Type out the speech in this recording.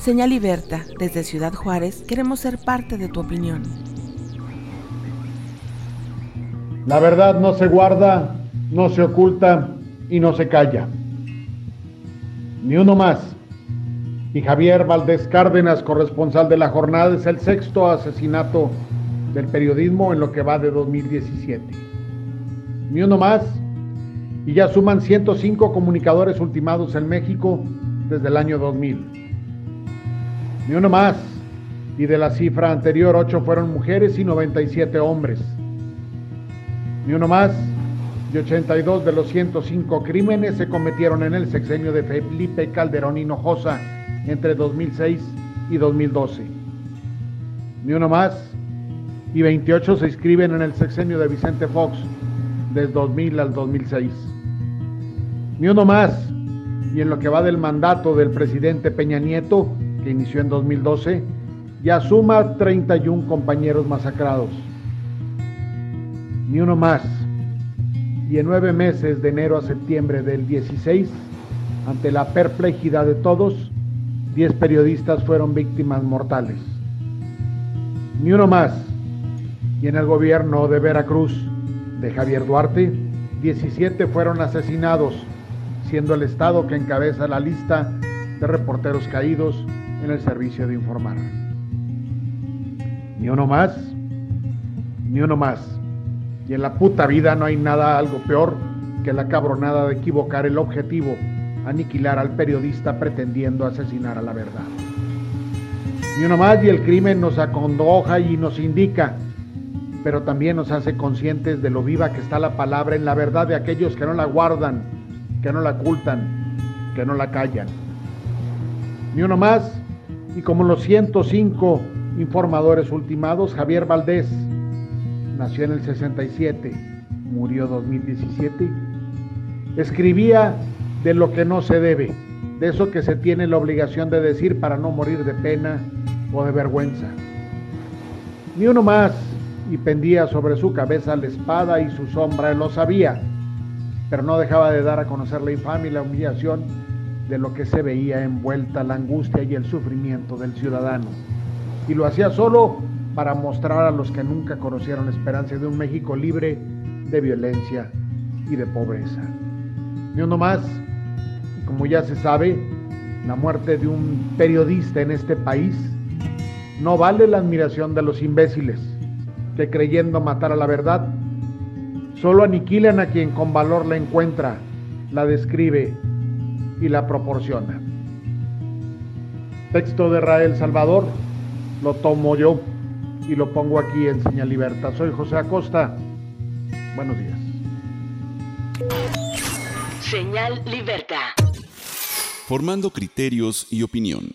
Señal Liberta, desde Ciudad Juárez, queremos ser parte de tu opinión. La verdad no se guarda, no se oculta y no se calla. Ni uno más. Y Javier Valdés Cárdenas, corresponsal de la jornada, es el sexto asesinato del periodismo en lo que va de 2017. Ni uno más. Y ya suman 105 comunicadores ultimados en México desde el año 2000 ni uno más. Y de la cifra anterior, 8 fueron mujeres y 97 hombres. Ni uno más. Y 82 de los 105 crímenes se cometieron en el sexenio de Felipe Calderón Hinojosa entre 2006 y 2012. Ni uno más. Y 28 se inscriben en el sexenio de Vicente Fox desde 2000 al 2006. Ni uno más. Y en lo que va del mandato del presidente Peña Nieto, que inició en 2012, ya suma 31 compañeros masacrados. Ni uno más. Y en nueve meses de enero a septiembre del 16, ante la perplejidad de todos, 10 periodistas fueron víctimas mortales. Ni uno más. Y en el gobierno de Veracruz de Javier Duarte, 17 fueron asesinados, siendo el Estado que encabeza la lista de reporteros caídos en el servicio de informar. Ni uno más, ni uno más. Y en la puta vida no hay nada algo peor que la cabronada de equivocar el objetivo, aniquilar al periodista pretendiendo asesinar a la verdad. Ni uno más y el crimen nos acondoja y nos indica, pero también nos hace conscientes de lo viva que está la palabra en la verdad de aquellos que no la guardan, que no la ocultan, que no la callan. Ni uno más y como los 105 informadores ultimados, Javier Valdés nació en el 67, murió 2017, escribía de lo que no se debe, de eso que se tiene la obligación de decir para no morir de pena o de vergüenza. Ni uno más, y pendía sobre su cabeza la espada y su sombra, lo sabía, pero no dejaba de dar a conocer la infamia y la humillación de lo que se veía envuelta la angustia y el sufrimiento del ciudadano. Y lo hacía solo para mostrar a los que nunca conocieron esperanza de un México libre de violencia y de pobreza. Ni uno más, como ya se sabe, la muerte de un periodista en este país no vale la admiración de los imbéciles que creyendo matar a la verdad, solo aniquilan a quien con valor la encuentra, la describe y la proporciona. Texto de Rael Salvador, lo tomo yo y lo pongo aquí en Señal Libertad. Soy José Acosta. Buenos días. Señal Libertad. Formando criterios y opinión.